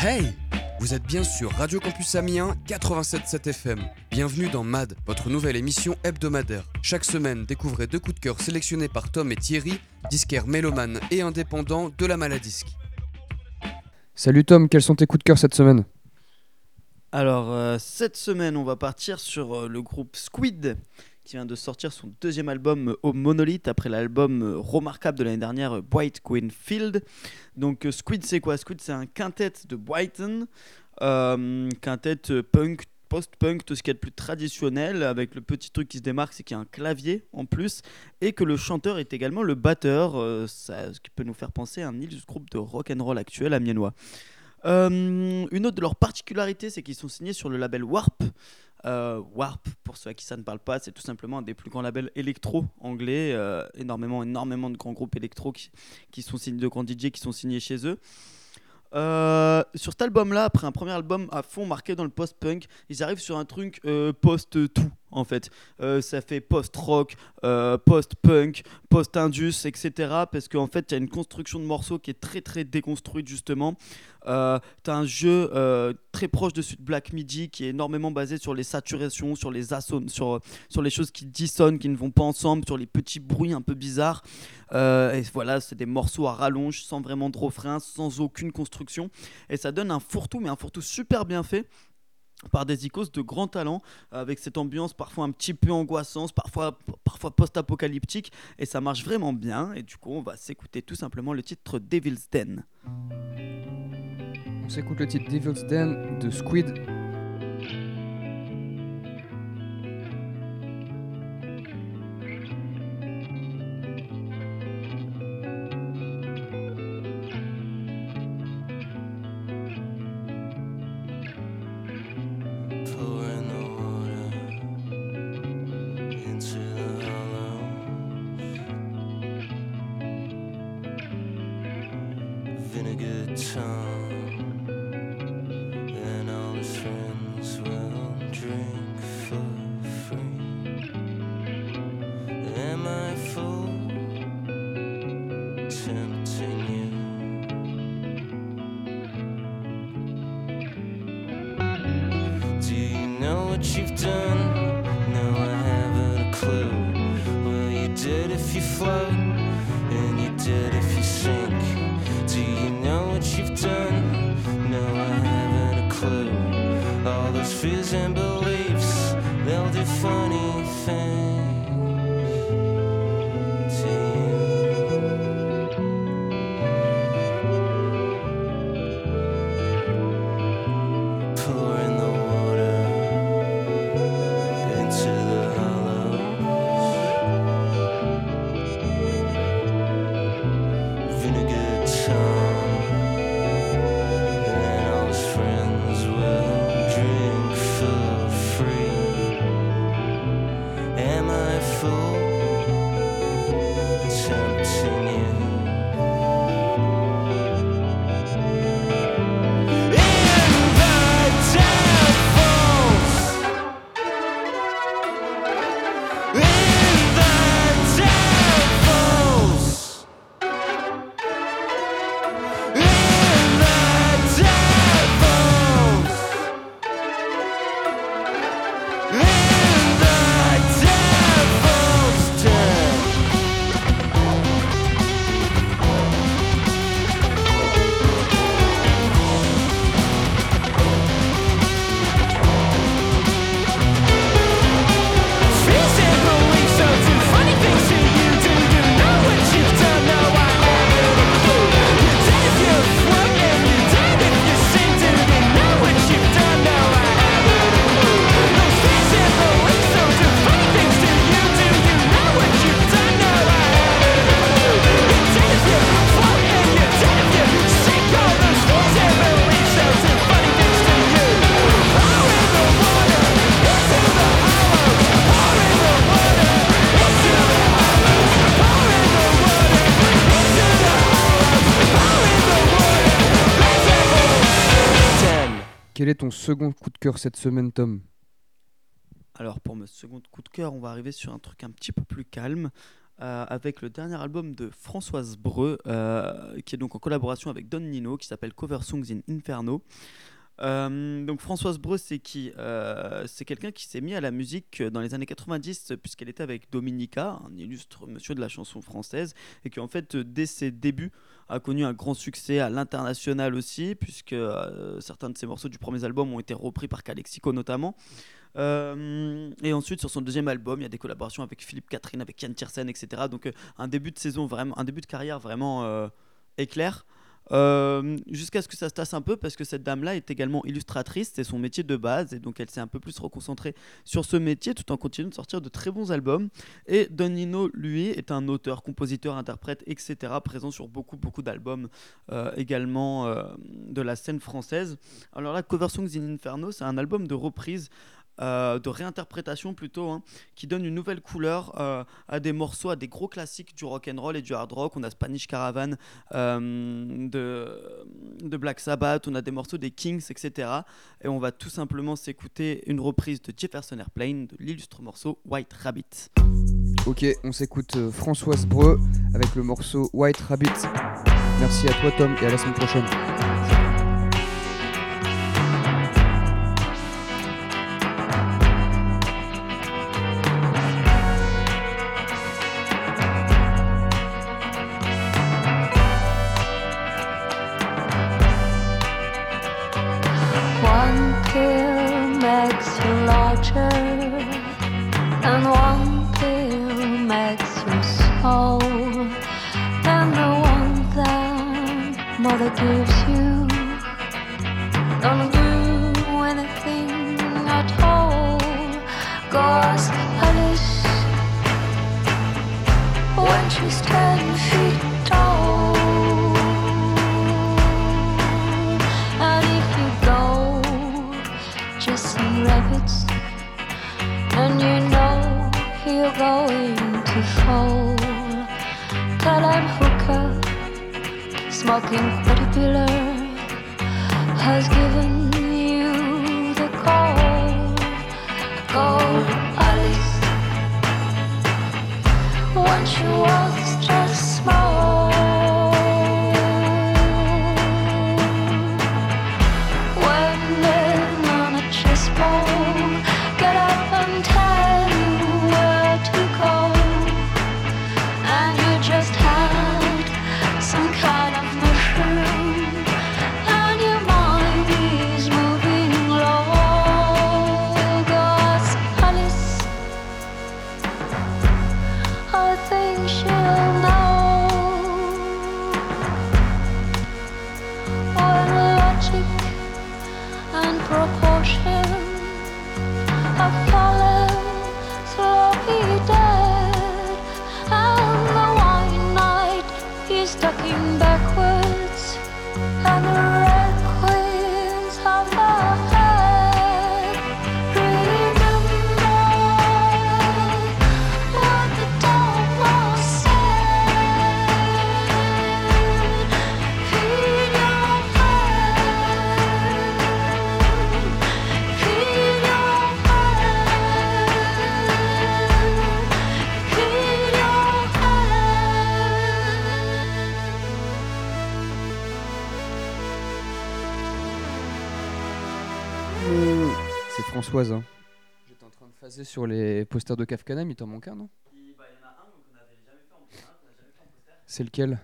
Hey Vous êtes bien sur Radio Campus Amiens 87.7 FM. Bienvenue dans MAD, votre nouvelle émission hebdomadaire. Chaque semaine, découvrez deux coups de cœur sélectionnés par Tom et Thierry, disquaires mélomanes et indépendants de la maladisque. Salut Tom, quels sont tes coups de cœur cette semaine? Alors, euh, cette semaine, on va partir sur euh, le groupe Squid, qui vient de sortir son deuxième album euh, au Monolith, après l'album euh, remarquable de l'année dernière, euh, White Queen Field. Donc, Squid, c'est quoi? Squid, c'est un quintet de Brighton, quintet punk, post-punk, tout ce qui est de plus traditionnel, avec le petit truc qui se démarque, c'est qu'il y a un clavier en plus, et que le chanteur est également le batteur, ce qui peut nous faire penser à un illustre groupe de rock and roll actuel amiénois. Euh, une autre de leurs particularités, c'est qu'ils sont signés sur le label Warp. Euh, Warp, pour ceux à qui ça ne parle pas, c'est tout simplement un des plus grands labels électro anglais. euh, énormément, énormément de grands groupes électro qui, qui sont signés, de grands DJ qui sont signés chez eux. Euh, sur cet album-là, après un premier album à fond marqué dans le post-punk, ils arrivent sur un truc post-tout en fait. Ça fait post-rock, post-punk, post-indus, etc. Parce qu'en fait, il y a une construction de morceaux qui est très très déconstruite justement. Euh, T'as un jeu euh, très proche de de Black Midi qui est énormément basé sur les saturations, sur les assauts, sur, sur les choses qui dissonnent, qui ne vont pas ensemble, sur les petits bruits un peu bizarres. Euh, et voilà, c'est des morceaux à rallonge, sans vraiment de refrain, sans aucune construction. Et ça donne un fourre-tout, mais un fourre-tout super bien fait par des icônes de grand talent, avec cette ambiance parfois un petit peu angoissante, parfois, parfois post-apocalyptique, et ça marche vraiment bien. Et du coup, on va s'écouter tout simplement le titre Devil's Den. On s'écoute le titre Devil's Den de Squid. flow. Quel est ton second coup de cœur cette semaine, Tom? Alors pour mon second coup de cœur, on va arriver sur un truc un petit peu plus calme. euh, avec le dernier album de Françoise Breu, euh, qui est donc en collaboration avec Don Nino, qui s'appelle Cover Songs in Inferno. Euh, donc Françoise Breu, c'est qui Euh, C'est quelqu'un qui s'est mis à la musique dans les années 90, puisqu'elle était avec Dominica, un illustre monsieur de la chanson française, et qui en fait, dès ses débuts, a connu un grand succès à l'international aussi, puisque euh, certains de ses morceaux du premier album ont été repris par Calexico notamment. Et ensuite, sur son deuxième album, il y a des collaborations avec Philippe Catherine, avec Yann Tiersen, etc. Donc, un début de saison vraiment, un début de carrière vraiment éclair. Euh, Jusqu'à ce que ça se tasse un peu, parce que cette dame-là est également illustratrice, c'est son métier de base, et donc elle s'est un peu plus reconcentrée sur ce métier tout en continuant de sortir de très bons albums. Et Don Nino, lui, est un auteur, compositeur, interprète, etc., présent sur beaucoup, beaucoup d'albums euh, également euh, de la scène française. Alors là, Cover Songs in Inferno, c'est un album de reprise. Euh, de réinterprétation plutôt, hein, qui donne une nouvelle couleur euh, à des morceaux, à des gros classiques du rock and roll et du hard rock. On a Spanish Caravan euh, de, de Black Sabbath, on a des morceaux des Kings, etc. Et on va tout simplement s'écouter une reprise de Jefferson Airplane de l'illustre morceau White Rabbit. Ok, on s'écoute Françoise Breu avec le morceau White Rabbit. Merci à toi Tom et à la semaine prochaine. that gives you Don't do anything a thing Cause whole goes when she's ten feet smoking caterpillar, has given you the call. Go, Alice, when she was Françoise. Hein. J'étais en train de phaser sur les posters de Kafkanam, il t'en manque un, non C'est lequel?